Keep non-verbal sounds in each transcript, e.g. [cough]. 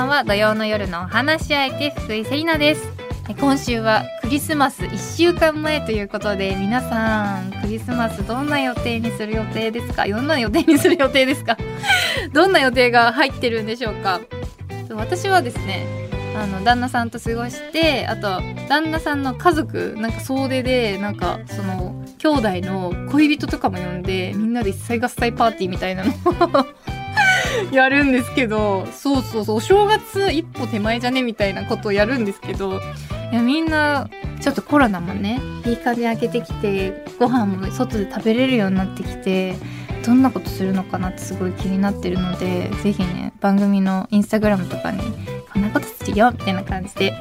ばんは土曜の夜のお話し相手福井セリナです。今週はクリスマス1週間前ということで皆さんクリスマスどんな予定にする予定ですか？どんな予定にする予定ですか？[laughs] どんな予定が入ってるんでしょうか？私はですねあの旦那さんと過ごしてあと旦那さんの家族なんか総出でなんかその兄弟の恋人とかも呼んでみんなで一切合切パーティーみたいなのを [laughs] やるんですけどそうそうそうお正月一歩手前じゃねみたいなことをやるんですけどいやみんなちょっとコロナもねいい感じに開けてきてご飯も外で食べれるようになってきてどんなことするのかなってすごい気になってるので是非ね番組のインスタグラムとかにこんなことするよみたいな感じで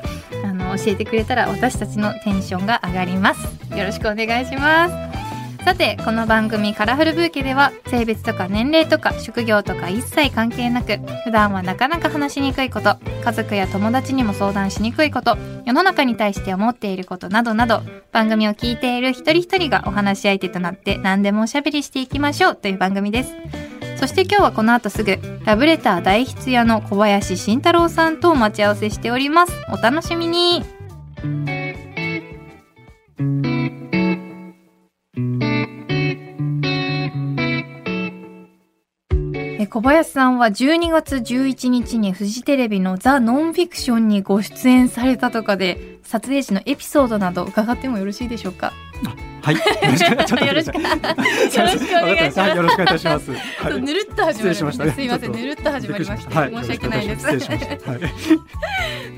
あの教えてくれたら私たちのテンションが上がります。よろしくお願いします。さてこの番組「カラフルブーケ」では性別とか年齢とか職業とか一切関係なく普段はなかなか話しにくいこと家族や友達にも相談しにくいこと世の中に対して思っていることなどなど番組を聞いている一人一人がお話し相手となって何でもおしゃべりしていきましょうという番組です。そして今日はこの後すぐラブレター大筆屋の小林慎太郎さんとお待ち合わせしております。お楽しみに。小林さんは12月11日にフジテレビのザ・ノンフィクションにご出演されたとかで撮影時のエピソードなど伺ってもよろしいでしょうか？はい。よろしくよろしくお願いします。よろしくお願いします。ぬるっと始まりました。すみません、ぬるっと始まりました。申し訳ないです。[laughs]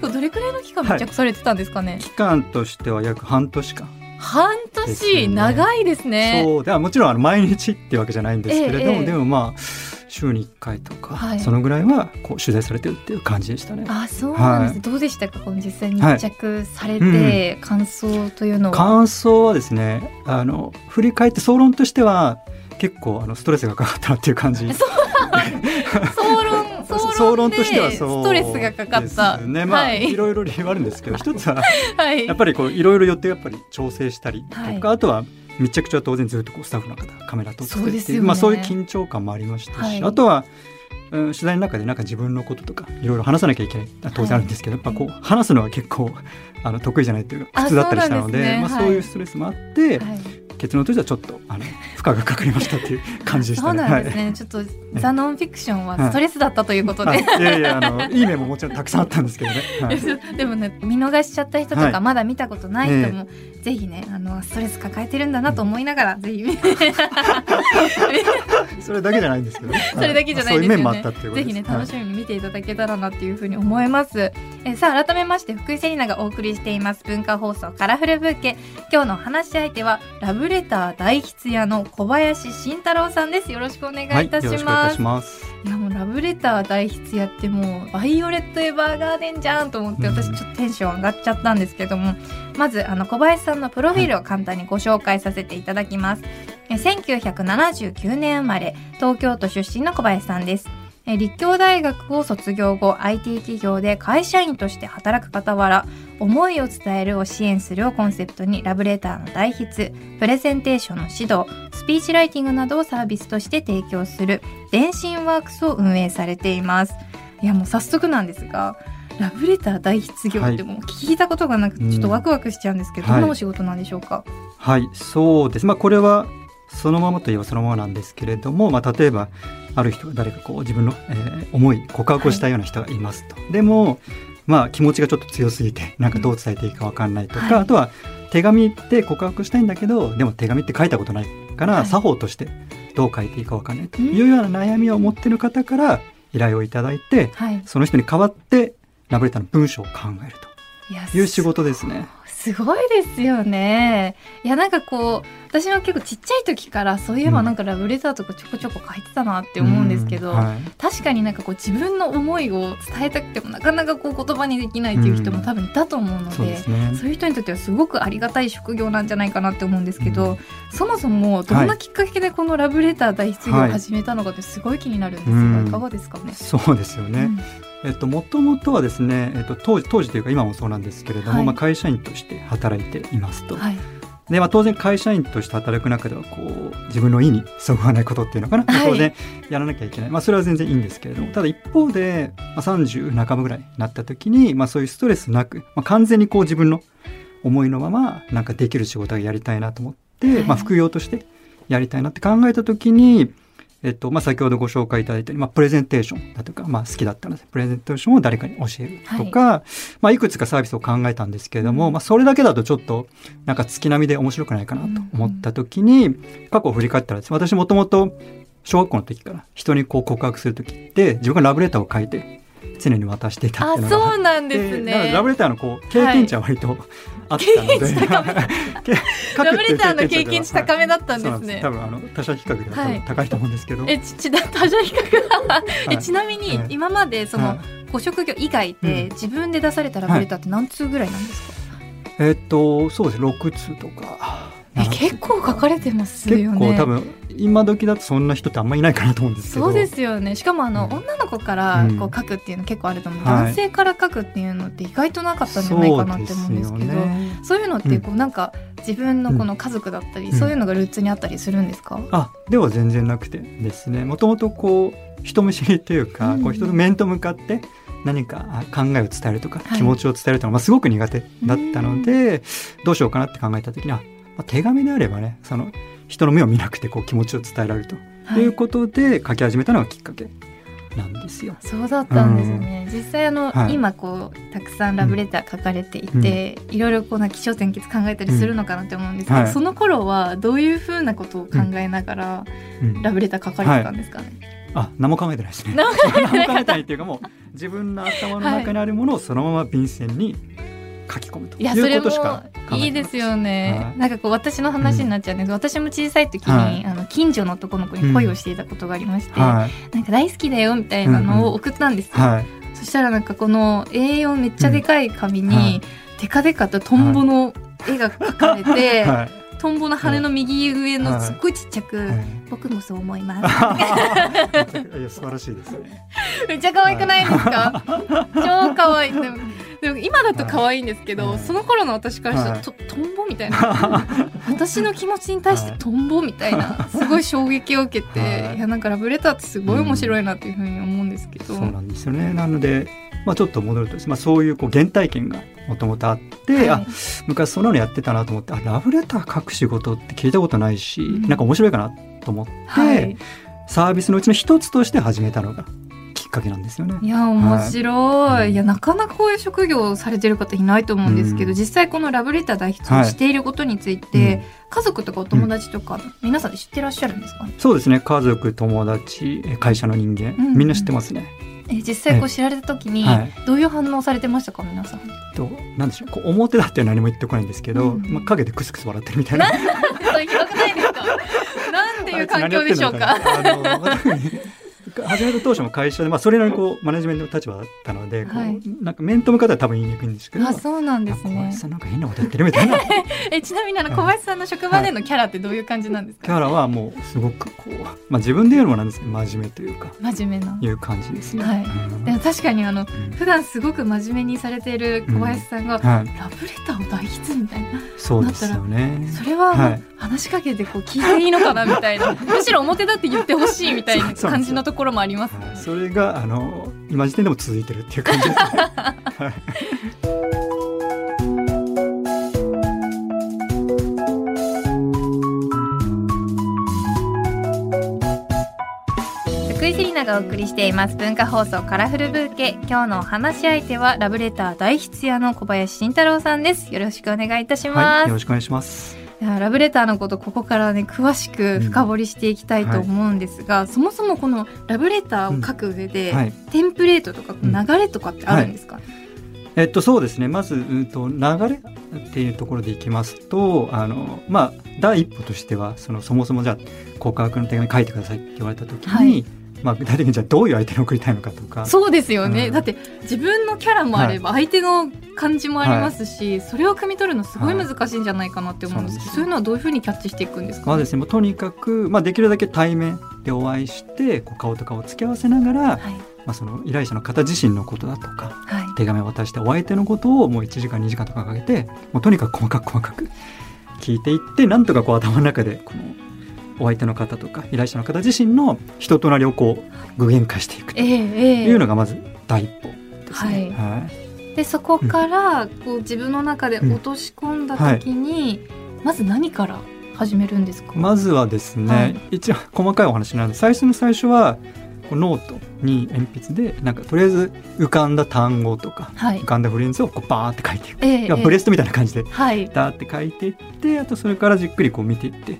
どれくらいの期間密着されてたんですかね？期間としては約半年間。半年、長いですね。そうではもちろんあの毎日ってわけじゃないんですけれども、でもまあ。週に1回とか、はい、そのぐらいはこう取材されてるっていう感じでしたね。あそうなんです、はい、どうでしたか？この実際に密着されて、感想というのは、感想はですねあの振り返って総論としては結構あのストレスがかかったっていう感じ。[laughs] 総論 [laughs] 総論としてはそうストレスがかかった。ね。まあ、はい、いろいろ理由あるんですけど一つは、[laughs] はい、やっぱりこういろいろ予定やっぱり調整したりとか、はい、あとは密着中は当然ずっとこうスタッフの方カメラ撮ってっていう、ね、まあ、そういう緊張感もありましたし、はい、あとは、うん、取材の中でなんか自分のこととかいろいろ話さなきゃいけない当然あるんですけど、はい、やっぱこう話すのは結構あの得意じゃないというか普通だったりしたので、ね、まあ、そういうストレスもあって、はい。結論としてはちょっとあの負荷がかかりましたっていう感じでした、ね、そうなんですね、はい、ちょっとザ・ノンフィクションはストレスだったということで、はい、いやいやあのいい面ももちろんたくさんあったんですけどね、はい、でもね見逃しちゃった人とか、まだ見たことない人も、ぜひねあのストレス抱えてるんだなと思いながら、ぜひ。[laughs] それだけじゃないんですけど、ね、[laughs] それだけじゃないですよね。ぜひね楽しみに見ていただけたらなっていうふうに思います、えさあ改めまして福井セリナがお送りしています文化放送カラフルブーケ。今日の話し相手はラブレター大筆屋の小林慎太郎さんです。よろしくお願いいたします、はい、いやもうラブレター大筆屋ってもうバイオレット・エヴァーガーデンじゃんと思って私ちょっとテンション上がっちゃったんですけども、まずあの小林さんのプロフィールを簡単にご紹介させていただきます、はい、1979年生まれ東京都出身の小林さんです立教大学を卒業後 IT 企業で会社員として働く傍ら思いを伝えるを支援するをコンセプトにラブレターの代筆プレゼンテーションの指導スピーチライティングなどをサービスとして提供する電信ワークスを運営されています。いやもう早速なんですがラブレター代筆業ってもう聞いたことがなくてちょっとワクワクしちゃうんですけど、はい、どんなお仕事なんでしょうか、はい、はい、そうです。まあこれはそのままといえばそのままなんですけれども、まあ、例えばある人が誰かこう自分の、えー、思い告白をしたような人がいますと、はい、でも、まあ、気持ちがちょっと強すぎてなんかどう伝えていいか分かんないとか、はい、あとは手紙って告白したいんだけどでも手紙って書いたことないから、はい、作法としてどう書いていいか分かんないというような悩みを持ってる方から依頼をいただいて、その人に代わってラブレターの文章を考えると。いう仕事ですね。すごいですよね。いやなんかこう私は結構ちっちゃい時からそういえばなんかラブレターとかちょこちょこ書いてたなって思うんですけど、うんはい、確かになんかこう自分の思いを伝えたくてもなかなかこう言葉にできないっていう人も多分いたと思うのでうんでね、そういう人にとってはすごくありがたい職業なんじゃないかなって思うんですけど、うん、そもそもどんなきっかけでこのラブレター大出業を始めたのかってすごい気になるんですが、はい、いかがですかね？そうですよね、えっと、もともとはですね、えっと、当時当時というか今もそうなんですけれども、はい、まあ、会社員として働いていますと。はい。で、まあ、当然会社員として働く中ではこう自分の意にそぐわないことっていうのかな、はい。当然やらなきゃいけない、まあ、それは全然いいんですけれどもただ一方で、まあ、30半ばぐらいになった時に、まあ、そういうストレスなく、まあ、完全にこう自分の思いのままなんかできる仕事がやりたいなと思って、はい。まあ、副業としてやりたいなって考えた時に、えっとまあ、先ほどご紹介いただいたように、まあ、プレゼンテーションだとか、まあ、好きだったのでプレゼンテーションを誰かに教えるとか、い。まあ、いくつかサービスを考えたんですけれども、うん。まあ、それだけだとちょっとなんか月並みで面白くないかなと思った時に、過去を振り返ったらですね私もともと小学校の時から人にこう告白する時って自分がラブレターを書いて常に渡していたっあていうのがそうなんですね。ラブレターのこう経験値は割とあったので、経験値高め。[laughs] け書くラブレターの経値験値高めだったんですね。多分あの他者比較では高いと思うんですけど、えちちだ [laughs] 他者比較が？え [laughs] はい。ちなみにはい今までそのはい。ご職業以外でうん。自分で出されたラブレターって何通ぐらいなんですか、えっとそうですね。6通とかえ結構書かれてますよね。結構多分今時だとそんな人ってあんまりいないかなと思うんですけど。そうですよね。しかもあの、うん。女の子からうん。こう書くっていうの結構あると思う、はい。男性から書くっていうのって意外となかったんじゃないかなって思うんですけどそうよね。そういうのってこうなんか自分のこの家族だったり、うん。そういうのがルーツにあったりするんですか、あでは全然なくてですね。もともとこう人見知りというか、うん。こう人と面と向かって何かあ考えを伝えるとか、はい。気持ちを伝えるというのが、まあ、すごく苦手だったので、どうしようかなって考えた時には、まあ、手紙であればねその人の目を見なくてこう気持ちを伝えられるとはい。いうことで書き始めたのがきっかけなんですよ。そうだったんですね、実際あの、はい。今こうたくさんラブレター書かれていて、いろいろこうな気象転結考えたりするのかなって思うんですけど、うんはい。その頃はどういうふうなことを考えながらうん。ラブレター書かれてたんですかね、あ何も考えてないですね。何も考えてない。何も考えてないっていうかもう自分の頭の中にあるものをそのまま便箋に書き込むと。いやそれもいうことしかい。いですよね、はい。なんかこう私の話になっちゃうんです。けど、私も小さい時に、はい。あの近所の男の子に恋をしていたことがありまして、はい。なんか大好きだよみたいなのを送ったん。ですよ、はいそしたらなんかこの A4 めっちゃでかい紙に、うんはいテカテカとトンボの絵が描かれて、はいトンボの羽の右上のはいすっごいちっちゃく、はい僕もそう思います。[laughs] いや素晴らしいですね。めっちゃ可愛くないですか？超可愛い。でも今だと可愛いんですけど、はいその頃の私からしたら、はいとトンボみたいな。私の気持ちに対してトンボみたいな、すごい衝撃を受けて、はいい、やなんかラブレターってすごい面白いなっていうふうに思うんですけど。そうなんですよね。なので、まあ、ちょっと戻るとですね、まあ、そういうこう原体験がもともとあって、はい。あ昔そんなのやってたなと思ってあラブレター書く仕事って聞いたことないし、うん。なんか面白いかなと思って、はい。サービスのうちの一つとして始めたのがきっかけなんですよね。いや面白い、はい。い、やなかなかこういう職業をされてる方いないと思うんですけど、うん。実際このラブレター代筆をしていることについて、うん。家族とかお友達とか、皆さんで知ってらっしゃるんですか、そうですね。家族友達え会社の人間、うん。みんな知ってますね。え実際こう知られた時にはい。どういう反応されてましたか皆さん？となんでしょう。こう表だっては何も言ってこないんですけど、うん。まあ、陰でクスクス笑ってるみたいな。なんていう環境でしょうか？[laughs] [laughs] 始めた当初も会社で、まあ、それなりにこうマネジメントの立場だったので、はい。なんか面と向かっては多分言いにくいんですけど。あそうなんですね。あ小林さんなんか変なことやってるみたいな。キ [laughs] えちなみにあの小林さんの職場でのキャラってどういう感じなんですか、ャラはもうすごくこう、まあ、自分で言うのもなんですけど真面目というか。真面目な。いう感じですね。はい。うん。でも確かにあのうん。普段すごく真面目にされている小林さんが、はい、ラブレターを代筆みたいなそうですよね。それは、はい。話しかけてこう聞いていいのかなみたいな。[laughs] むしろ表だって言ってほしいみたいな感じのところもあります。はい。それがあの今時点でも続いてるっていう感じですね。はい。福井セリナがお送りしています。文化放送カラフルブーケ。今日のお話し相手はラブレター代筆屋の小林慎太郎さんです。よろしくお願いいたしはい、ます、よろしくお願いします。いやラブレターのことここからね詳しく深掘りしていきたいと思うんですが、そもそもこのラブレターを書く上で、はい。テンプレートとかうん流れとかってあるんですか、えっとそうですね。まず、うん、と流れっていうところでいきますとあのまあ第一歩としてはそのそもそもじゃあ告白の手紙書いてくださいって言われた時に、はいまあ、具体的にじゃあどういう相手に送りたいのかとか。そうですよね、うん。だって自分のキャラもあれば相手の感じもありますし、それを汲み取るのすごい難しいんじゃないかなって思うんですけど、はい。そういうのはどういうふうにキャッチしていくんですか、まあですね、もうとにかく、まあ、できるだけ対面でお会いしてこう顔と顔を付き合わせながら、はい。まあ、その依頼者の方自身のことだとかはい。手紙を渡してお相手のことをもう1時間2時間とかかけてもうとにかく細かく細かく聞いていってなんとかこう頭の中でこのお相手の方とか依頼者の方自身の人となりをこう具現化していくというのがまず第一歩ですね。はい。はい。でそこからこう自分の中で落とし込んだ時に、まず何から始めるんですか、まずはですね、はい。一応細かいお話なんで最初の最初はノートに鉛筆でなんかとりあえず浮かんだ単語とかはい。浮かんだフレーズをこうバーって書いていく。ええいやブレストみたいな感じではい。ダーって書いていってあとそれからじっくりこう見ていって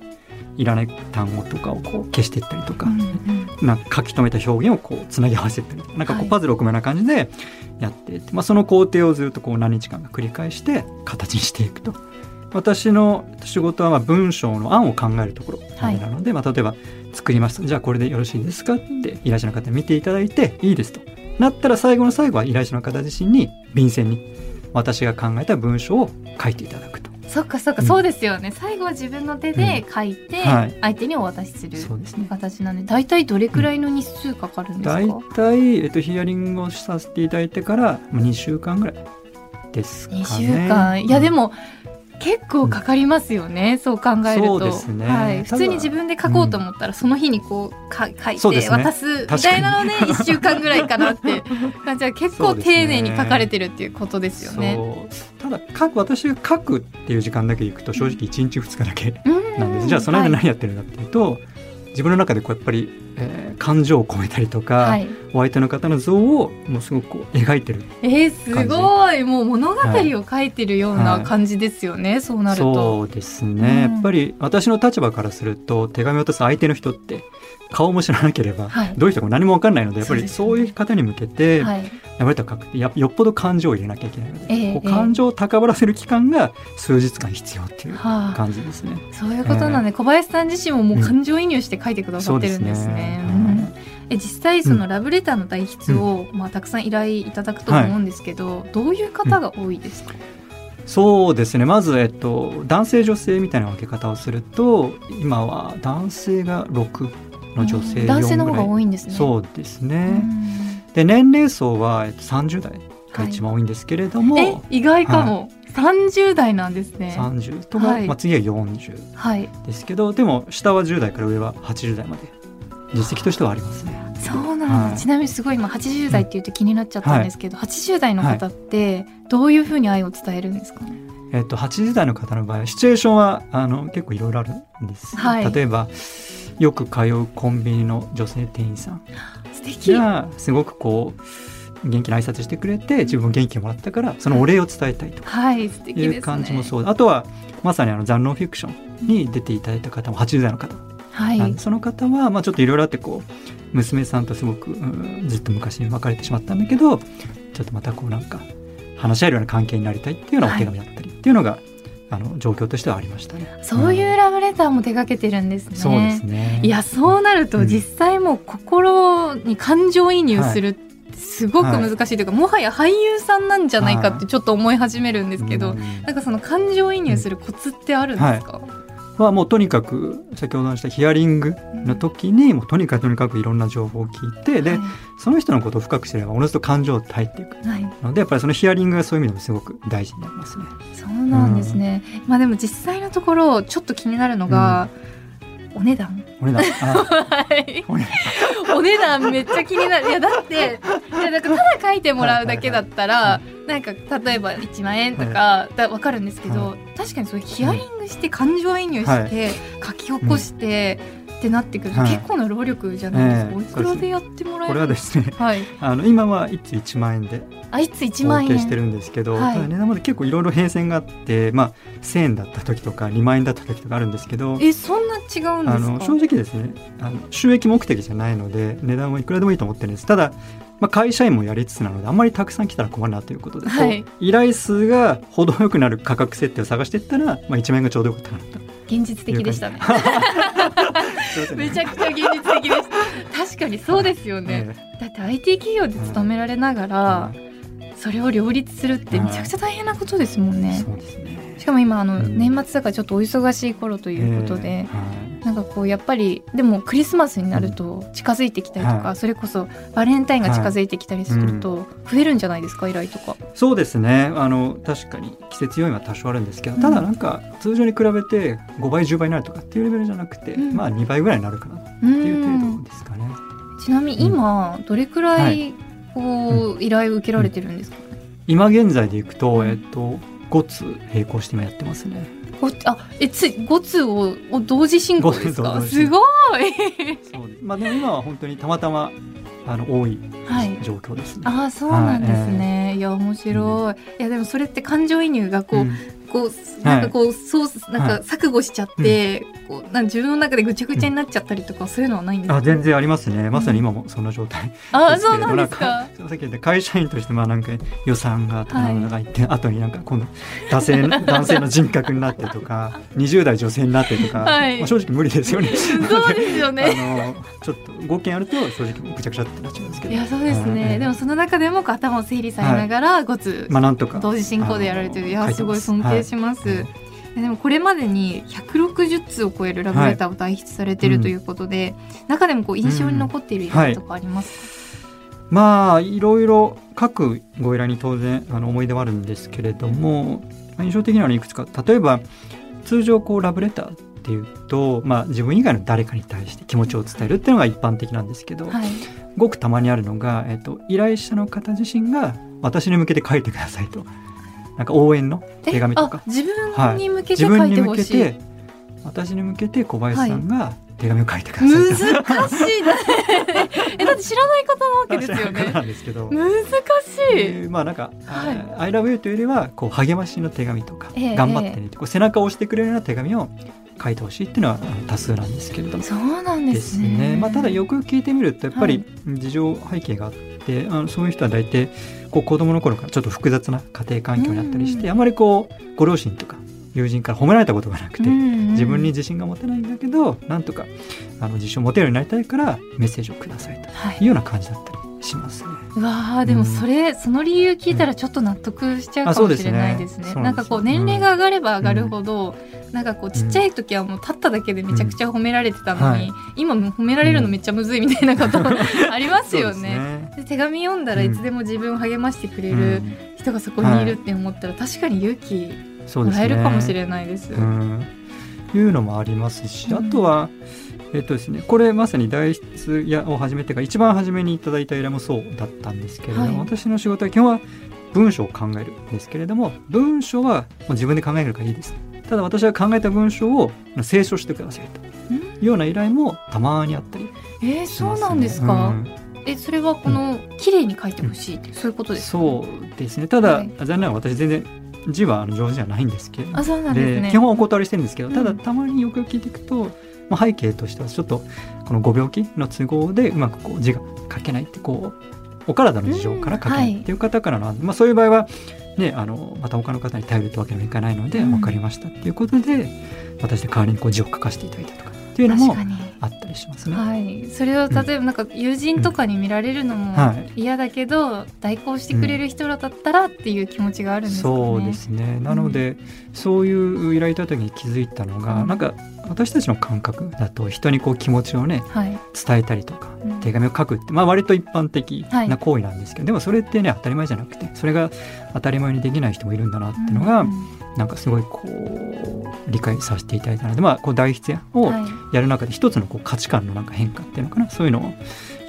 いらない単語とかをこう消していったりとか、うんうん。なんか書き留めた表現をこうつなぎ合わせたりなんかこはいうパズルを組むような感じでやっていって、まあ、その工程をずっとこう何日間か繰り返して形にしていくと。私の仕事はまあ文章の案を考えるところなので、まあ、例えば作りました。じゃあこれでよろしいですかって依頼者の方に見ていただいていいですと。なったら最後の最後は依頼者の方自身に便箋に私が考えた文章を書いていただくと。そっかそっか、うん。そうですよね。最後は自分の手で書いて、はい。相手にお渡しするそうですね。形なんで大体どれくらいの日数かかるんですか、大体、えっと、ヒアリングをさせていただいてからまあ2週間ぐらいですかね。2週間。いやでも、結構かかりますよね、そう考えると。ね。はい、普通に自分で書こうと思ったら、その日にこうか書いて渡すみたいなので1週間ぐらいかなって感じは結構丁寧に書かれてるっていうことですよね。[laughs] だ書く私が書くっていう時間だけいくと正直1日2日だけうん。なんです、じゃあその間はい。何やってるんだっていうと、自分の中でこうやっぱり、えー感情を込めたりとか、はい、お相手の方の像をもうすごくこう描いてるえー、すごい。もう物語を書いてるような感じですよね、そうなると。そうですね、うんやっぱり私の立場からすると手紙を渡す相手の人って顔も知らなければ、はい。どういう人か何も分かんないのでやっぱりそういう方に向けて、はい、やばれた書くってやよっぽど感情を入れなきゃいけない。ので、ええこう感情を高ぶらせる期間が数日間必要っていうはあ、感じですね。そういうことなんで、小林さん自身ももう感情移入して書いてくださってるんですね。うん。え実際そのラブレターの代筆を、まあ、たくさん依頼いただくと思うんですけど、どういう方が多いですか、そうですね。まず、えっと、男性女性みたいな分け方をすると今は男性が6の女性4ぐらい男性の方が多いんですね。そうですうね、ん。で年齢層は、えっと、30代が一番多いんですけれども、え意外かも、30代なんですね。30とか、はい。まあ、次は40はい、ですけどでも下は10代から上は80代まで。実績としてはありますね。そうなんだ、はい。ちなみにすごい今80代っていうと気になっちゃったんですけど、80代の方ってどういうふうに愛を伝えるんですかね、えっと、80代の方の場合シチュエーションはあの結構いろいろあるんです、はい。例えばよく通うコンビニの女性店員さん。素敵。がすごくこう元気な挨拶してくれて自分も元気をもらったからそのお礼を伝えたいとはいう感じもそう、あとはまさにあの残ノンフィクションに出ていただいた方も80代の方。はい。その方はまあちょっといろいろあってこう娘さんとすごく、うんずっと昔に別れてしまったんだけどちょっとまたこうなんか話し合えるような関係になりたいっていうようなお手紙だったりっていうのが、あの状況としてはありましたね。そういうラブレターも手掛けてるんですね。そうですね。いやそうなるとうん。実際もう心に感情移入するすごく難しいというか、もはや俳優さんなんじゃないかってちょっと思い始めるんですけど、うん。なんかその感情移入するコツってあるんですか、はもうとにかく先ほど話したヒアリングの時にもうとにかくとにかくいろんな情報を聞いてで、はい。その人のことを深く知ればおのずと感情って入っていく。はい。のでやっぱりそのヒアリングがそういう意味でもすごく大事になりますね。そうなんですね、まあでも実際のところちょっと気になるのが、お値段？[laughs] お値段？お値段。めっちゃ気になる。いやだっていやなんかただ書いてもらうだけだったら、はなんか例えば1万円とかだ分かるんですけど、は確かにそういうヒアリングして感情移入して、書き起こして、ってなってくる。と、はい。結構な労力じゃないですか、ええ。おいくらでやってもらえる？これはですね。はい。あの今は1つ1万円であいつ1お万円？してるんですけど、はい。ただ値段まで結構いろいろ変遷があって、まあ、1000円だった時とか2万円だった時とかあるんですけどえそんな違うんですか？あの正直ですねあの収益目的じゃないので値段はいくらでもいいと思ってるんです。ただ、まあ、会社員もやりつつなのであんまりたくさん来たら困るなということで、はい。依頼数が程よくなる価格設定を探していったら、まあ、1万円がちょうどよかったかなと。現実的でしたね。めちゃくちゃ現実的でした。確かにそうですよね、えだって IT 企業で勤められながら、えそれを両立するってめちゃくちゃ大変なことですもんね。そうですねしかも今あの、うん。年末だからちょっとお忙しい頃ということで、えーはい。なんかこうやっぱりでもクリスマスになると近づいてきたりとか、はい。それこそバレンタインが近づいてきたりすると増えるんじゃないですか依頼とか。そうですね。あの確かに季節要因は多少あるんですけど、うん。ただなんか通常に比べて5倍10倍になるとかっていうレベルじゃなくて、うん。まあ2倍ぐらいになるかなってういう程ん度ですかね。ちなみに今どれくらはい。こう依頼を受けられてるんですか、今現在でいくと、うん。えっと5つ並行して今やってますね。ごあえつ5通をを同時進行ですか？すごい。そうです。まあでも今は本当にたまたまあの多いはい。状況ですね。ああそうなんですね、いや面白い、いやでもそれって感情移入がこう、うんこうなんかこう、そうなんか錯誤しちゃって、こうなんか自分の中でぐちゃぐちゃになっちゃったりとか、そういうのはないんですかあ全然ありますね。まさに今もそんな状態あですけれど。そうなんですか。さっき言った会社員としてまあなんか予算がとかなんか言って、後になんか今度男性の [laughs] 男性の人格になってとか20代女性になってとか、は [laughs] いまあ、正直無理ですよね。そうですよ [laughs] あねのちょっと5件あると正直ぐちゃぐちゃってなっちゃうんですけど。いやそうですね、はい。でもその中でも頭を整理されながら5つまあなんとか。同時進行でやられてる。いやすごい。尊敬します、はいでもこれまでに160通を超えるラブレターを代筆されてるということで、中でもこう印象に残っている依頼とかありますか、まあいろいろ各ご依頼に当然あの思い出はあるんですけれども、まあ印象的なのはいくつか。例えば通常こうラブレターっていうと、まあ、自分以外の誰かに対して気持ちを伝えるっていうのが一般的なんですけど、はい。ごくたまにあるのが、えっと、依頼者の方自身が私に向けて書いてくださいとなんか応援の手紙とか。あ自分に向けて自書分に向けいて私に向けて小林さんが手紙を書いてください。と、難しいだ [laughs] えだって知らない方なわけですよね。なんですけど。難しい、えーまあなんか「はい。あ I love you」というよりはこう励ましの手紙とか、ええ頑張ってねってこう背中を押してくれるような手紙を書いてほしいっていうのは多数なんですけれども。そうなんでですすね。ねまあ、ただよく聞いてみるとやっぱはり事情背景があって、あのそういう人は大体こう子供の頃からちょっと複雑な家庭環境にあったりして、うん。あまりこうご両親とか友人から褒められたことがなくて、自自分に自信が持てないんだけどなんとかあの自信を持てるようになりたいからメッセージをくださいとはい。いうような感じだったりしますね。うわーでもそれ、その理由聞いたらちょっと納得しちゃうかもしれないですね。すね。なんかこう年齢が上がれば上がるほど、なんかこうちっちゃい時はもう立っただけでめちゃくちゃ褒められてたのに、うん。今もう褒められるのめっちゃむずいみたいなことありますよね。ね。で手紙読んだらいつでも自分を励ましてくれうるん。人がそこにいるって思ったら確かに勇気もらえるかもしれないです。うん、いうのもありますし、うん。あとは、えっとですね、これまさに代筆やを始めてから一番初めにいただいた依頼もそうだったんですけれども、はい。私の仕事は基本は文章を考えるんですけれども文章はもう自分で考えるからいいです。ただ私が考えた文章を清書してくださいと。うん。いうような依頼もたまにあったりえー、そうなんですか？うん。えそれはこの綺麗に書いてほしいってそういうことですか？そうですね。ただ、はい。残念ながら私全然字は上手じゃないんですけれど。もあそうなんですね。基本はお断りしてるんですけど、ただうん。たまによく聞いていくと、まあ、背景としてはちょっとこのご病気の都合でうまくこう字が書けないってこうお体の事情から書けなうんはい。いっていう方からの、まあ、そういう場合は、ね、あのまた他の方に頼るってわけにもいかないので、うん。分かりましたっていうことで私で代わりにこう字を書かせていただいたとかっていうのも確かにあったりしますね。はい、それを例えばなんか友人とかに見られるのもはい。嫌だけど、代行してくれる人だったらっていう気持ちがあるんですかね。そうですね。なので、そういう依頼いた時に気づいたのが、うん。なんか私たちの感覚だと人にこう気持ちをねはい、伝えたりとかうん。手紙を書くって、まあ、割と一般的はい。な行為なんですけど、でもそれってね当たり前じゃなくてそれが当たり前にできない人もいるんだなっていうのが、うんなんかすごいこう理解させていただいたので、まあ、こう代筆をはい。やる中で一つのこう価値観のなんか変化っていうのかな。そういうのを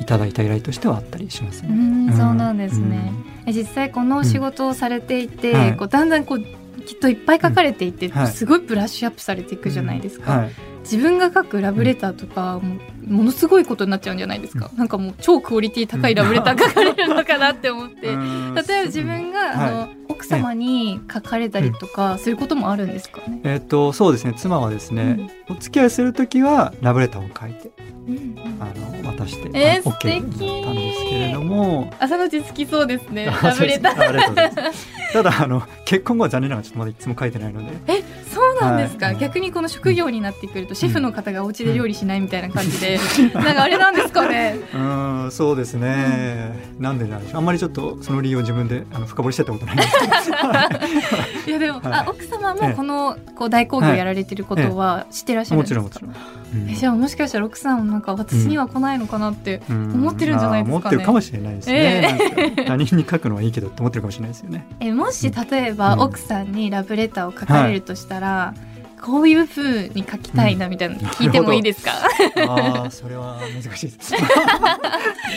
いただいた依頼としてはあったりしますうね。ん、そうなんですね。え実際このお仕事をされていて、うん。はい。こうだんだんこうきっといっぱい書かれていって、ん。はい。すごいブラッシュアップされていくじゃないですか。はい。自分が書くラブレターとか、もうものすごいことになっちゃうんじゃないですか。なんかもう超クオリティ高いラブレター書かれるのかなって思って。うん。例えば自分が、はいあの奥様に書かれたりとかすることもあるんですかね？えっ、とそうですね。妻はですね、お付き合いする時はラブレターを書いてうんあの渡して、えーあ OK だったんですけれども。朝のうち好きそうですね。[laughs] あラブレター。ただあの結婚後は残念ながらちょっとまだいつも書いてないので、え、そなんですか、はい。逆にこの職業になってくると、シェフの方がお家で料理しないみたいな感じで、[laughs] なんかあれなんですかね。うーんそうですね。なんでなんでしょう。あんまりちょっとその理由を自分であの深掘りしてたことないんですけいやでも、[laughs] はい。あ奥様ええ。もこのこう大工業やられてることは知ってらっしゃるんもですか、ちろんもちろん。うん。えじゃあもしかしたら奥さんもなんか私には来ないのかなって、思ってるんじゃないですかね。まあ思ってるかもしれないですね。なんか他人に書くのはいいけどって思ってるかもしれないですよね。えもし例えばうん。奥さんにラブレターを書かれるとしたら、こういう風に書きたいなみたいなの聞いてもいいですか、ああ、それは難しいです。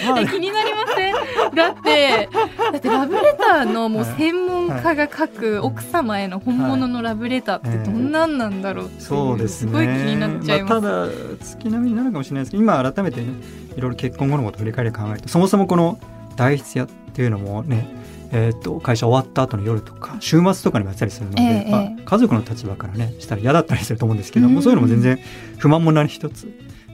まあえ気になりません？だってだってラブレターのもう専門家が書く奥様への本物のラブレターってどんなんなんだろうってそうですね。ごい気になっちゃいます。あ、ただ月並みになるかもしれないですけど、今改めてね、いろいろ結婚後のことを振り返り考えると、そもそもこの代筆屋っていうのもね、えー、と会社終わった後の夜とか週末とかにもやったりするので、ええまあええ。家族の立場からねしたら嫌だったりすると思うんですけども、うんそういうのも全然不満も何一つ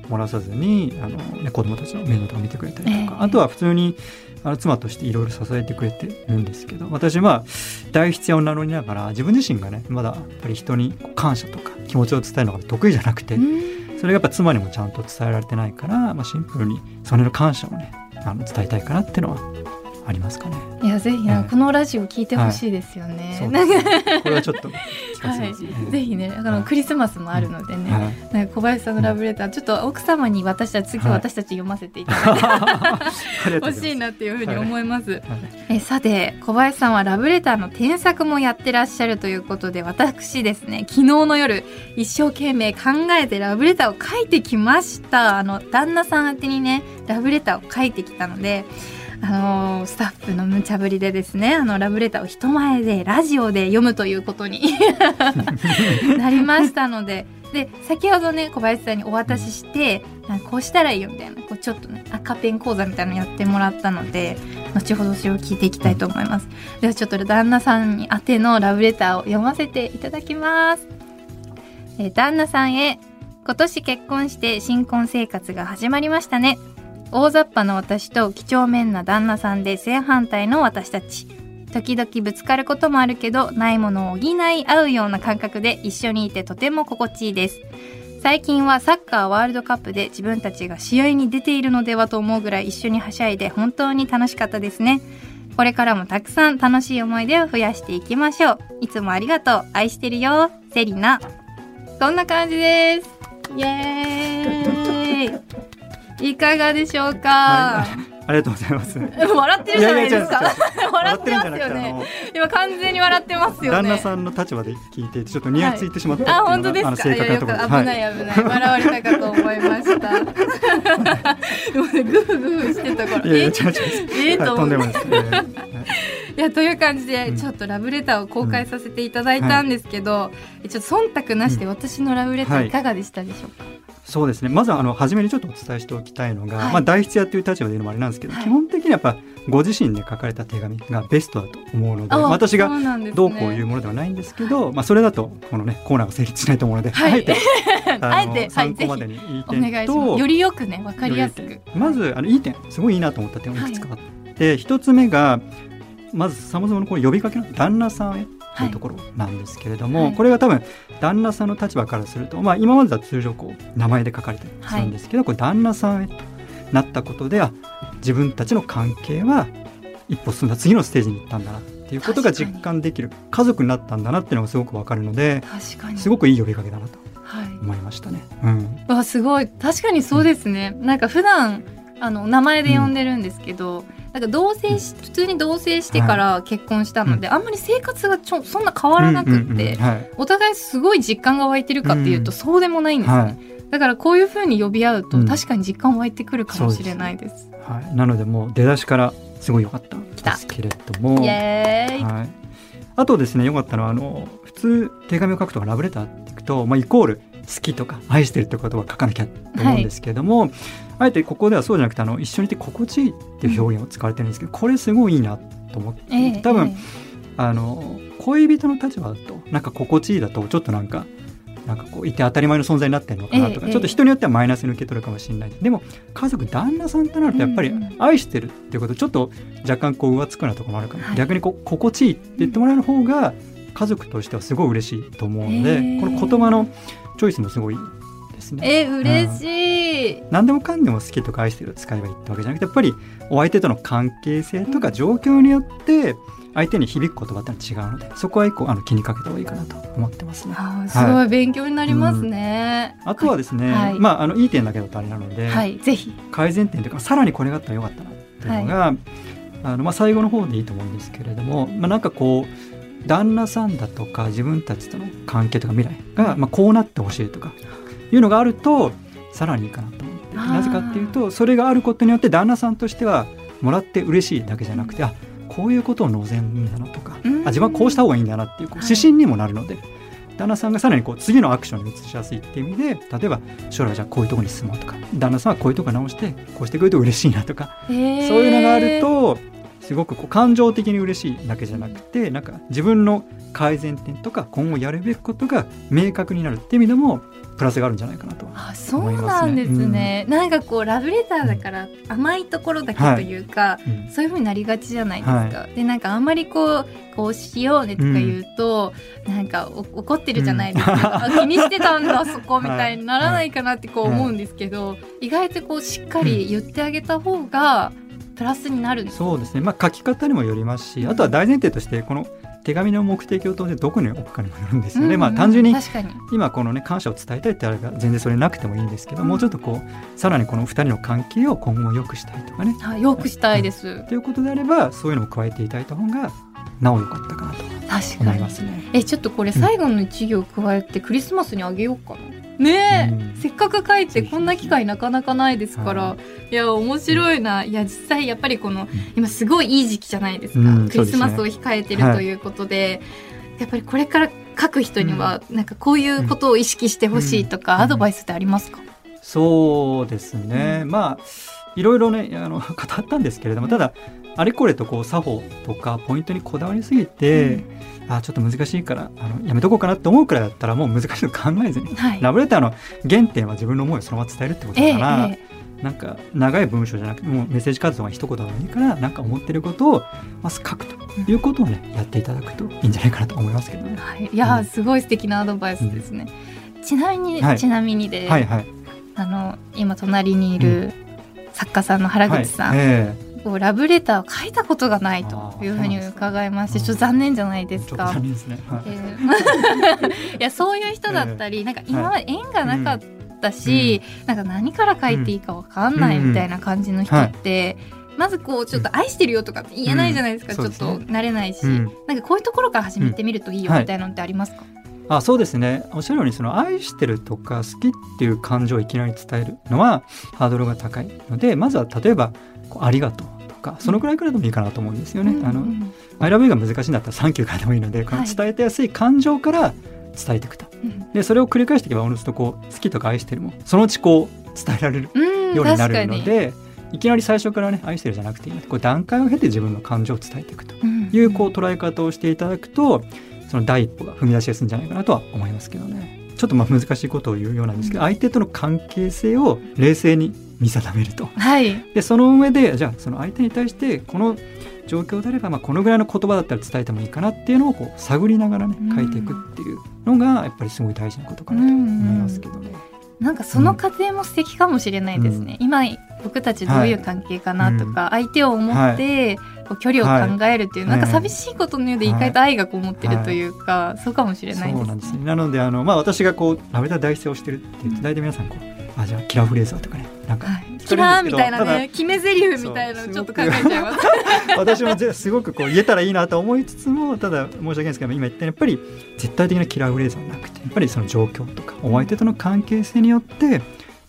漏らさずにあの、ね、子供たちの面倒とか見てくれたりとか、ええあとは普通にあの妻としていろいろ支えてくれてるんですけど私は代筆屋を名乗りながら自分自身がねまだやっぱり人に感謝とか気持ちを伝えるのが得意じゃなくて、うん。それがやっぱ妻にもちゃんと伝えられてないから、まあ、シンプルにそれの感謝をねあの伝えたいかなっていうのはありますかね？いやぜひはい。このラジオ聞いてほしいですよね。[laughs] そうなんかですね。これはちょっとはい。ぜひねあのクリスマスもあるのでね、はい。なんか小林さんのラブレターちょっと奥様に私たち次はい。私たち読ませていただいて、[laughs] 欲しいなっていうふうに思います。はい。えさて小林さんはラブレターの添削もやってらっしゃるということで私ですね昨日の夜一生懸命考えてラブレターを書いてきました。あの旦那さん宛てにねラブレターを書いてきたのであのースタッフの無茶ぶりでですねあのラブレターを人前でラジオで読むということに [laughs] なりましたのでで先ほどね小林さんにお渡ししてあこうしたらいいよみたいなこうちょっとね赤ペン講座みたいなのやってもらったので後ほどそれを聞いていきたいと思います。ではちょっと旦那さんに宛てのラブレターを読ませていただきます、え旦那さんへ今年結婚して新婚生活が始まりましたね。大雑把な私と几帳面な旦那さんで正反対の私たち。時々ぶつかることもあるけどないものを補い合うような感覚で一緒にいてとても心地いいです。最近はサッカーワールドカップで自分たちが試合に出ているのではと思うぐらい一緒にはしゃいで本当に楽しかったですね。これからもたくさん楽しい思い出を増やしていきましょう。いつもありがとう。愛してるよ。セリナ。こんな感じです。イエーイ。いかがでしょうか、はい。ありがとうございます。[laughs] 笑ってるじゃないですか。[laughs] 笑ってますよね。の今完全に笑ってますよね。旦那さんの立場で聞いていてちょっとニヤついてしまったっていうあ本当ですか？正確な危ない危ない、笑われたかと思いました。で [laughs] もねグフグフしてたから。いやいや違う違う。えと思うとんでもないやという感じで、うんちょっとラブレターを公開させていただいたんですけど、ちょっと忖度なしで私のラブレターいかがでしたでしょうか？そうですね。まずはあの初めにちょっとお伝えしておきたいのが、はい。まあ、代筆屋という立場で言うのもあれなんですけど、はい。基本的にやっぱご自身で書かれた手紙がベストだと思うのであ私がどうこういうものではないんですけど、まあ、それだとこのねコーナーが成立しないと思うので、はい。あえて [laughs] あえてはい参考までにいい点。とよりよくねわかりやすく。まずあのいい点すごいいいなと思った点がいくつかあって、一つ目がまずそもそものこの呼びかけの旦那さんへというところなんですけれども、はい。これが多分旦那さんの立場からすると、まあ、今までは通常こう名前で書かれてするんですけど、これ旦那さんへとなったことであ自分たちの関係は一歩進んだ次のステージに行ったんだなっていうことが実感できる。家族になったんだなっていうのがすごくわかるので。すごくいい呼びかけだなとはい。思いましたね。うん。わすごい。確かにそうですね、なんか普段あの名前で呼んでるんですけど、なんか同棲し普通に同棲してから結婚したので、あんまり生活がちょそんな変わらなくって、うんうんうんはい。お互いすごい実感が湧いてるかっていうと、うん。そうでもないんですね、はい。だからこういう風に呼び合うと、うん。確かに実感湧いてくるかもしれないです。はい、なのでもう出だしからすごい良かったですけれども。イエーイ、はい、あとですね良かったのはあの普通手紙を書くとかラブレターっていくと、まあ、イコール好きとか愛してるってことは書かなきゃと思うんですけれども、あえてここではそうじゃなくてあの一緒にいて心地いいっていう表現を使われてるんですけど、これすごいいいなと思って、ええ多分、えあの恋人の立場だとなんか心地いいだとちょっとなんかなんかこういて当たり前の存在になってるのかなとか、ええちょっと人によってはマイナスに受け取るかもしれない。でも家族旦那さんとなるとやっぱり愛してるっていうことちょっと若干こう浮つくなところもあるから、はい。逆にこう心地いいって言ってもらえる方が家族としてはすごい嬉しいと思うので、ええ。この言葉のチョイスもすごいですね。え嬉しい、何でもかんでも好きとか愛してるを使えばいいってわけじゃなくてやっぱりお相手との関係性とか状況によって相手に響く言葉ってのは違うのでそこは一個あの気にかけた方がいいかなと思ってますね。あすごい勉強になりますね。うん、あとはですね、はい、まああのいい点だけだとあれなので、はい、ぜひ。改善点というかさらにこれがあったらよかったなっていうのが、はい、あのまあ最後の方でいいと思うんですけれども、まあなんかこう旦那さんだとか自分たちとの関係とか未来が、まあ、こうなってほしいとかいうのがあるとさらにいいかなと思って。なぜかっていうとそれがあることによって旦那さんとしてはもらって嬉しいだけじゃなくてあこういうことを望んだなとか、あ自分はこうした方がいいんだなっていうこう指針にもなるので、旦那さんがさらにこう次のアクションに移しやすいっていう意味で例えば将来じゃあこういうところに住もうとか旦那さんはこういうとこ直してこうしてくれると嬉しいなとかそういうのがあるとすごくこう感情的に嬉しいだけじゃなくてなんか自分の改善点とか今後やるべきことが明確になるっていう意味でもプラスがあるんじゃないかなと、ね、あそうなんですね、うん、なんかこうラブレターだから甘いところだけというか、はい。うん、そういうふうになりがちじゃないですか、はい、でなんかあんまりこうこうしようねとか言うと、うん、なんか怒ってるじゃないですか、気にしてたんだそこみたい [laughs] にならないかなってこう思うんですけど、意外とこうしっかり言ってあげた方が、プラスになるそうですね、まあ、書き方にもよりますしあとは大前提としてこの手紙の目的を通してどこに置くかにもよるんですよね、うんうん、まあ単純に今このね感謝を伝えたいってあれば全然それなくてもいいんですけど、うん、もうちょっとこうさらにこの2人の関係を今後良くしたいとかね、はい、良くしたいです、ということであればそういうのを加えていただいた方がなお良かったかなと思います。ね。えちょっとこれ最後の一行加えてクリスマスにあげようかな。ねえ、うん、せっかく書いてこんな機会なかなかないですから、い。や面白いな、いや実際やっぱりこの、今すごいいい時期じゃないですか、うん、クリスマスを控えてるということで、はい、やっぱりこれから書く人にはなんかこういうことを意識してほしいとか、アドバイスってありますか、そうですね、まあいろいろねあの [laughs] 語ったんですけれどもただあれこれとこう作法とかポイントにこだわりすぎて、うん、あちょっと難しいからあのやめとこうかなって思うくらいだったらもう難しいの考えずに、はい、ラブレターの原点は自分の思いをそのまま伝えるってことだから、ええ、なんか長い文章じゃなくてもうメッセージ活動が一言でもいいからなんか思ってることをまず書くということをね、やっていただくといいんじゃないかなと思いますけどね。はい、いや、うん、すごい素敵なアドバイスですね。うん、ちなみに、はい、ちなみにで、はいはい、あの今隣にいる作家さんの原口さん。はい。えーこうラブレターを書いたことがないというふうに伺いましてちょっと残念じゃないですか。い。[laughs] やそういう人だったり、なんか今まで縁がなかったし、なんか何から書いていいかわかんないみたいな感じの人って。まずこうちょっと愛してるよとかって言えないじゃないですか、ちょっと慣れないし、なんかこういうところから始めてみるといいよみたいなのってありますか、あそうですね。おっしゃるようにその愛してるとか好きっていう感情をいきなり伝えるのはハードルが高いのでまずは例えばありがとうとかそのぐらいからでもいいかなと思うんですよね。うん、あの I love you が難しいんだったらサンキューからでもいいのでこの伝えてやすい感情から伝えていくと、はい、でそれを繰り返していけばおのずとこう好きとか愛してるもそのうちこう伝えられるようになるので。いきなり最初からね愛してるじゃなくてこう段階を経て自分の感情を伝えていくと。いうこう捉え方をしていただくとその第一歩が踏み出しやすいんじゃないかなとは思いますけどね。ちょっとまあ難しいことを言うようなんですけど、相手との関係性を冷静に見定めると。はい、でその上でじゃあその相手に対してこの状況であれば、まあ、このぐらいの言葉だったら伝えてもいいかなっていうのをこう探りながらね書いていくっていうのがやっぱりすごい大事なことかなと思いますけどね。なんかその過程も素敵かもしれないですね。うん、今僕たちどういう関係かなとか、はい、相手を思って、こう距離を考えるっていう、はい、なんか寂しいことのようで意外と愛がこもってるというか、はい、そうかもしれないです、ね、そうなんですね。なのであのまあ私がこうラベダ大生をしてるって言って大体皆さんこうあじゃあキラーフレーズとかね。なんか、はい、キラーみたいなね決め台詞みたいなのちょっと考えちゃいます。[laughs] 私もすごくこう言えたらいいなと思いつつもただ申し訳ないですけど今言ったやっぱり絶対的なキラーフレーズはなくてやっぱりその状況とかお相手との関係性によって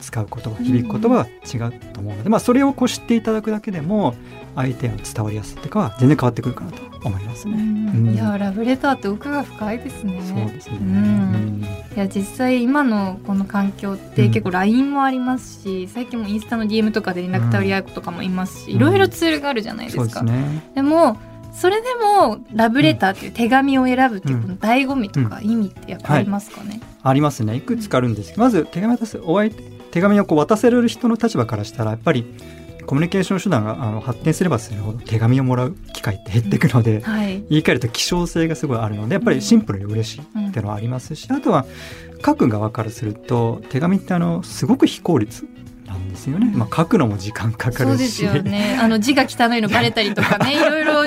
使う言葉響く言葉は違うと思うので、まあ、それをこう知っていただくだけでも相手の伝わりやすいとかは全然変わってくるかなと思いますね。うん、いやラブレターって奥が深いですね。そうですね。うん、いや実際今のこの環境って結構 LINE もありますし、最近もインスタの DM とかで連絡取り合う子とかもいますし、いろいろツールがあるじゃないですか。でね、でもそれでもラブレターっていう手紙を選ぶっていうこの醍醐味とか意味ってやっぱありますかね、はい、ありますね。いくつかあるんですけどまず手紙渡すお相手手紙をこう渡せる人の立場からしたらやっぱりコミュニケーション手段があの発展すればするほど手紙をもらう機会って減っていくので、うんはい、言い換えると希少性がすごいあるのでやっぱりシンプルに嬉しいっていうのはありますし、うん、あとは書く側からすると手紙ってあのすごく非効率なんですよね、まあ、書くのも時間かかるし。そうですよね。あの字が汚いの [laughs] バレたりとかねいろいろ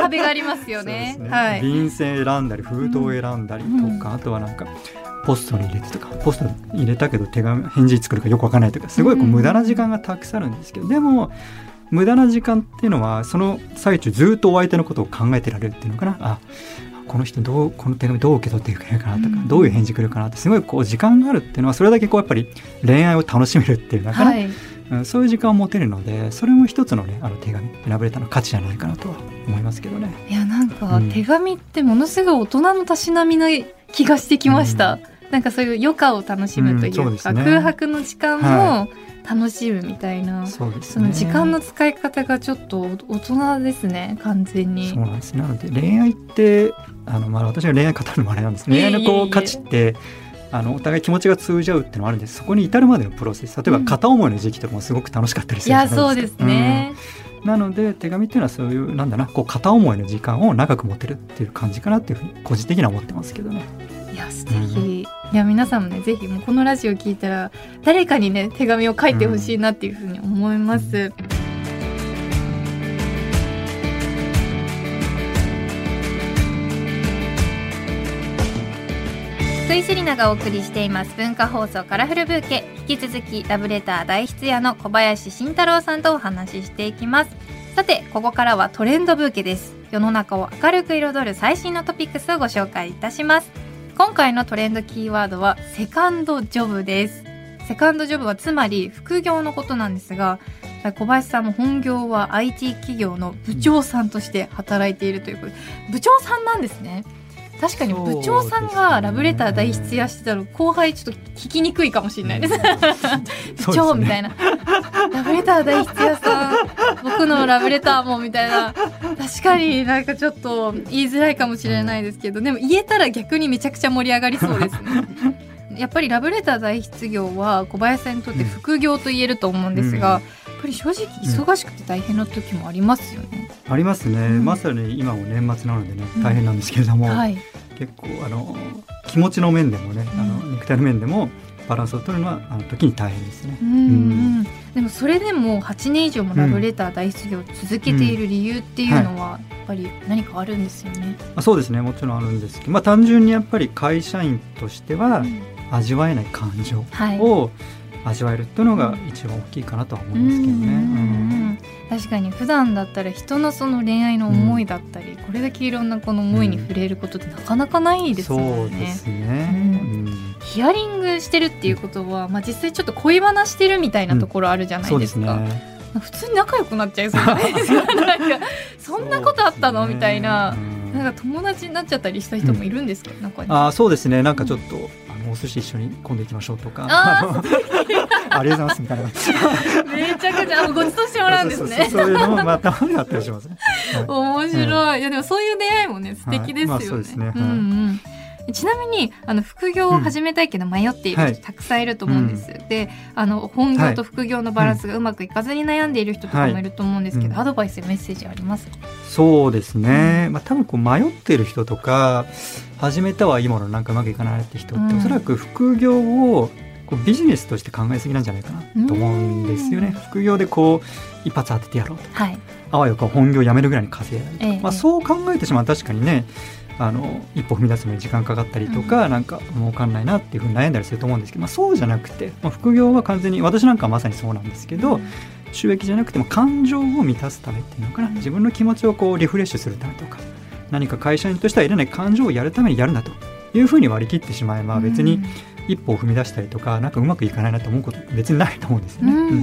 壁壁がありますよね。そうですはい。便箋選んだり封筒を選んだりとか、うん。あとはなんかポストに入れてとかポストに入れたけど手紙返事作るかよくわからないとかすごいこううん無駄な時間がたくさんあるんですけど、でも無駄な時間っていうのはその最中ずっとお相手のことを考えてられるっていうのかなあこの人どうこの手紙どう受け取っていくかなとか、うんどういう返事来るかなってすごいこう時間があるっていうのはそれだけこうやっぱり恋愛を楽しめるっていうのかな、はい。うんそういう時間を持てるのでそれも一つのねあの手紙ラブレターの価値じゃないかなとは思いますけどね。いやなんかうん手紙ってものすごい大人のたしなみな気がしてきました。なんかそういう余暇を楽しむというか、うんね。空白の時間も楽しむみたいな。そうですね。その時間の使い方がちょっと大人ですね完全に。そうなんです。なので恋愛ってあの、まあ、私が恋愛語るのもあれなんです恋愛のこう価値ってあのお互い気持ちが通じ合うっていうのはあるんです。そこに至るまでのプロセス。例えばうん。片思いの時期とかもすごく楽しかったりすいるじゃないですか。やそうですね、うん。なので手紙っていうのはそういうなんだなこう片思いの時間を長く持てるっていう感じかなっていうふうに個人的には思ってますけどね。いや素敵、いや皆さんもねぜひもうこのラジオ聞いたら誰かにね手紙を書いてほしいなっていうふうに思います、福井セリナがお送りしています文化放送カラフルブーケ。引き続きラブレター大筆屋の小林慎太郎さんとお話ししていきます。さてここからはトレンドブーケです。世の中を明るく彩る最新のトピックスをご紹介いたします今回のトレンドキーワードはセカンドジョブです。セカンドジョブはつまり副業のことなんですが小林さんも本業は IT 企業の部長さんとして働いているということで部長さんなんですね。確かに部長さんがラブレター大筆やしてたら後輩ちょっと聞きにくいかもしれないです、[laughs] 部長みたいな、ラブレター大筆屋さん僕のラブレターもみたいな。確かになんかちょっと言いづらいかもしれないですけど。でも言えたら逆にめちゃくちゃ盛り上がりそうですね。[laughs] やっぱりラブレター大筆業は小林さんにとって副業と言えると思うんですが、うんぱり正直忙しくて大変な時もありますよね。ありますね、うん。まさに今も年末なのでねうん。大変なんですけれども、はい、結構あの気持ちの面でもね、うん。あの肉体の面でもバランスを取るのはあの時に大変ですね。うんうんでもそれでも8年以上もラブレター大出業を続けている理由っていうのはやっぱり何かあるんですよね。まあ、そうですね。もちろんあるんですけど、まあ、単純にやっぱり会社員としてはうん。味わえない感情はい。を味わえるっていうのが一番大きいかなとは思いますけどね。うんうんうんうん確かに普段だったら人のその恋愛の思いだったり、これだけいろんなこの思いに触れることってなかなかないですもそうんでね。すね。うんうんヒアリングしてるっていうことは、まあ、実際ちょっと恋バナしてるみたいなところあるじゃないうですか。すね。普通に仲良くなっちゃいそうないですか [laughs] なんかそんなことあったの、みたいなうんなんか友達になっちゃったりした人もいるんですか、中にあーそうですねなんかちょっと、あのお寿司一緒に今度行きましょうとか。あ [laughs] ありがとうございますみたいな。めちゃくちゃあごちそうしてもらうんですね。そういうのもまあたまにあったりしますね。はい。面白い、いやでもそういう出会いもね素敵ですよね,、はい。まあそうですね。はい。うんうん。ちなみにあの副業を始めたいけど迷っている人たくさんいると思うんです、であの本業と副業のバランスがうまくいかずに悩んでいる人とかもい。ると思うんですけど、はいうん。アドバイスやメッセージありますか？そうですね、まあ、多分こう迷ってる人とか始めたはいいものなんかうまくいかないって人って、うん。おそらく副業をこうビジネスとして考えすぎなんじゃないかなと思うんですよね。うん副業でこう一発当ててやろうとはい。あわよく本業辞めるぐらいに稼いだりとか、ええ。まあ、そう考えてしまうと確かにねあの一歩踏み出すのに時間かかったりとか、なんか儲かんないなっていうふうに悩んだりすると思うんですけど、まあ、そうじゃなくて、まあ、副業は完全に私なんかはまさにそうなんですけど、収益じゃなくても感情を満たすためっていうのかな。自分の気持ちをこうリフレッシュするためとか何か会社員としては得れない感情をやるためにやるんだというふうに割り切ってしまえば別に一歩を踏み出したりとかなんかうまくいかないなと思うこと別にないと思うんですよね。うんううん。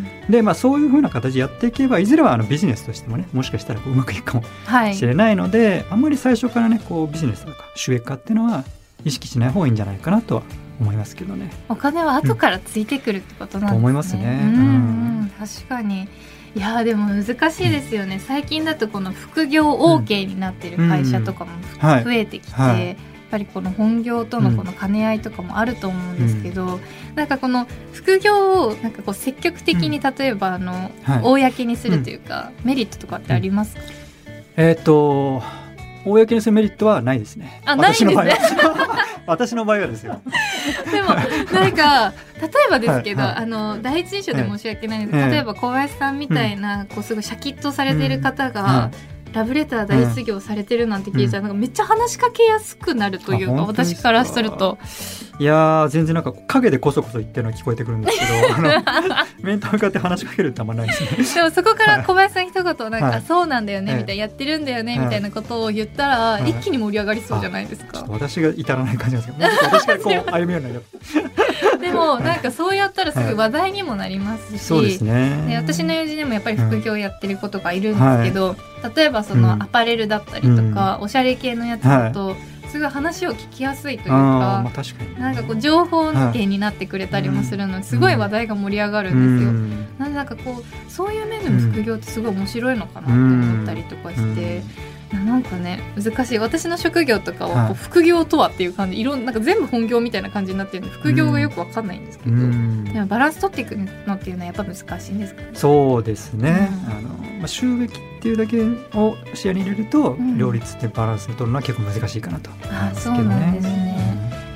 んでまあそういうふうな形でやっていけばいずれはあのビジネスとしてもねもしかしたらこううまくいくかもはい。しれないので、あんまり最初からねこうビジネスとか収益化っていうのは意識しない方がいいんじゃないかなとは思いますけどね。お金は後からついてくるってことなんですね。と思いますね。うんうんうん確かに。いやーでも難しいですよね、最近だとこの副業 OK になってる会社とかもはい。増えてきて、はい。やっぱりこの本業とのこの兼ね合いとかもあると思うんですけど、なんかこの副業をなんかこう積極的に例えばあの、はい。公にするというか、メリットとかってありますか、えっ、と公にするメリットはないですね。あないんですね。私の場合は。私の場合はですよ。[laughs] でもなんか例えばですけど、はいはい。あの第一印象で申し訳ないんですけど、ええ例えば小林さんみたいな、こうすごいシャキッとされてる方が、はラブレター大失業されてるなんて聞いちゃう、なんかめっちゃ話しかけやすくなるというかか？私からすると。いやー全然なんか陰でこそこそ言ってるのが聞こえてくるんですけど [laughs] 面と向かって話しかけるってあんまないですね。でもそこから小林さん一言なんか、はい。そうなんだよねええ。みたいなやってるんだよねはい。みたいなことを言ったら、はい。一気に盛り上がりそうじゃないですか。ちょっと私が至らない感じなんですけど私がこう [laughs] 歩むようになるでもなんかそうやったらすぐ話題にもなりますし、そうですね。で私の友人でもやっぱり副業やってる子とかいるんですけど、例えばそのうん。アパレルだったりとか、おしゃれ系のやつだと、すごい話を聞きやすいというあーまあか。確かに。なんかこう情報源になってくれたりもするので、すごい話題が盛り上がるんですよ。うん。なんでなんかこうそういう面でも副業ってすごい面白いのかなって思ったりとかして、なんかね難しい。私の職業とかはい。副業とはっていう感じ。いろんなんか全部本業みたいな感じになってるんで副業がよくわかんないんですけど、うん。でもバランス取っていくのっていうのはやっぱ難しいんですかね。そうですね、うん。あのまあ、収益っていうだけを視野に入れると、ん。両立ってバランスを取るのは結構難しいかなと思いあますそうなんですね。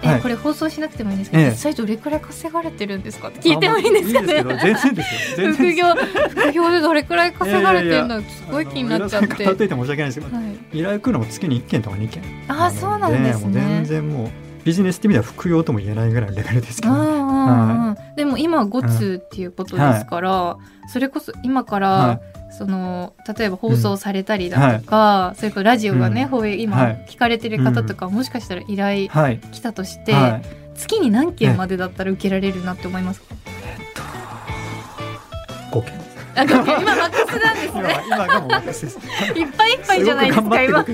うんえ、はい。これ放送しなくてもいいんですけど、ええ。実際どれくらい稼がれてるんですか？って聞いてもいいんですかね？全然ですよ。副業副業でどれくらい稼がれてるの？すごい気になっちゃって。あの皆さん語っといて申し訳ないですけどはい、依頼来るのも月に1件とか2件。あそうなんですもう全ね。然もうビジネスって意味では副業とも言えないぐらいのレベルですけど、うんうんうんでも今5通っていうことですから、それこそ今から、はその例えば放送されたりだとか、それからラジオがね、うん。放映今はい。聞かれてる方とか、もしかしたら依頼い、はい。来たとして、はい。月に何件までだったら受けられるなって思いますか、えっと5件今マックスなんです今ね。今がもう私です。いっぱいいっぱいじゃないですか今。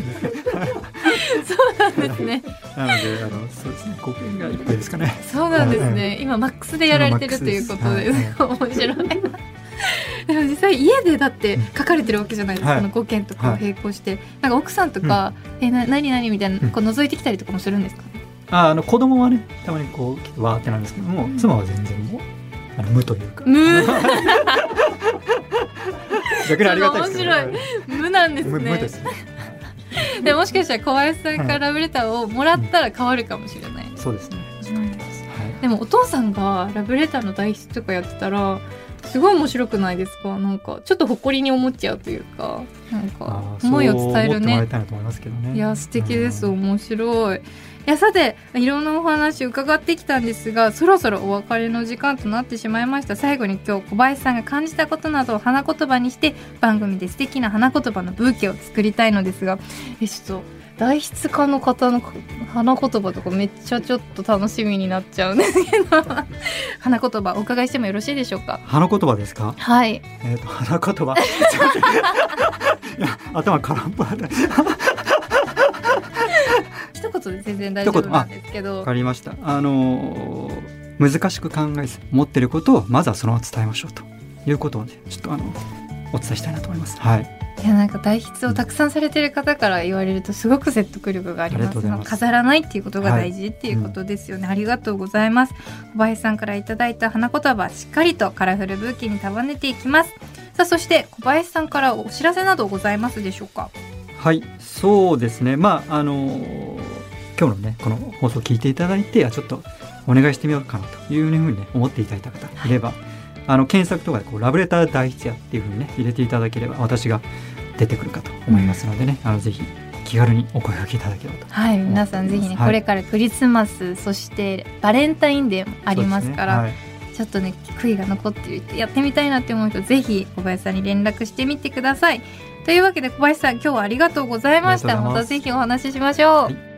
そうなんですね。なのであのそうですね5件がいっぱいですかね。そうなんですはね今マックスでやられてるということで今マ面白い。でも実際家でだって書かれてるわけじゃないですか、はい。この5件とかを並行して、なんか奥さんとか「えな何何?」みたいなうん。こう覗いてきたりとかもするんですか、ああの子供はねたまにこうわーってなんですけども、うん。妻は全然もうあの無というか。無 [laughs] 逆にありがたいですけどちょっと面無なんです無無ねですね。でもしかしたら小林さんからラブレターをもらったら変わるかもしれない、そうですね。はい。でもお父さんがラブレターの代筆とかやってたらすごい面白くないですか？なんかちょっと誇りに思っちゃうというかなんか思いを伝えるね。いや素敵です。うん。面白いいやさていろんなお話伺ってきたんですがそろそろお別れの時間となってしまいました。最後に今日小林さんが感じたことなどを花言葉にして番組で素敵な花言葉のブーケを作りたいのですがえちょっと代筆家の方の花言葉とかめっちゃちょっと楽しみになっちゃうんですけど。[laughs] 花言葉お伺いしてもよろしいでしょうか？花言葉ですか？はい。えっ、と花言葉。[laughs] いや頭空っぽ一言で全然大丈夫なんですけど。わかりました。あのー難しく考えず持ってることをまずはそのまま伝えましょうということをねちょっとあのお伝えしたいなと思います。はい。いやなんか代筆をたくさんされてる方から言われるとすごく説得力があります。飾らないっていうことが大事っていうことですよね、ありがとうございます。小林さんからいただいた花言葉しっかりとカラフルブーケに束ねていきます。さあそして小林さんからお知らせなどございますでしょうか？はいそうですね。まああのー今日のねこの放送を聞いていただいてあちょっとお願いしてみようかなというふうにね思っていただいた方いれば、あの検索とかでこうラブレター代筆屋っていうふうにね入れていただければ私が出てくるかと思いますのでね、あのぜひ気軽にお声掛けいただければとはい皆さんぜひね、はい。これからクリスマスそしてバレンタインデーもありますからそうですねちょっとね悔いが残ってる人やってみたいなって思う人ぜひ小林さんに連絡してみてくださいというわけで小林さん今日はありがとうございました。またぜひお話ししましょう、はい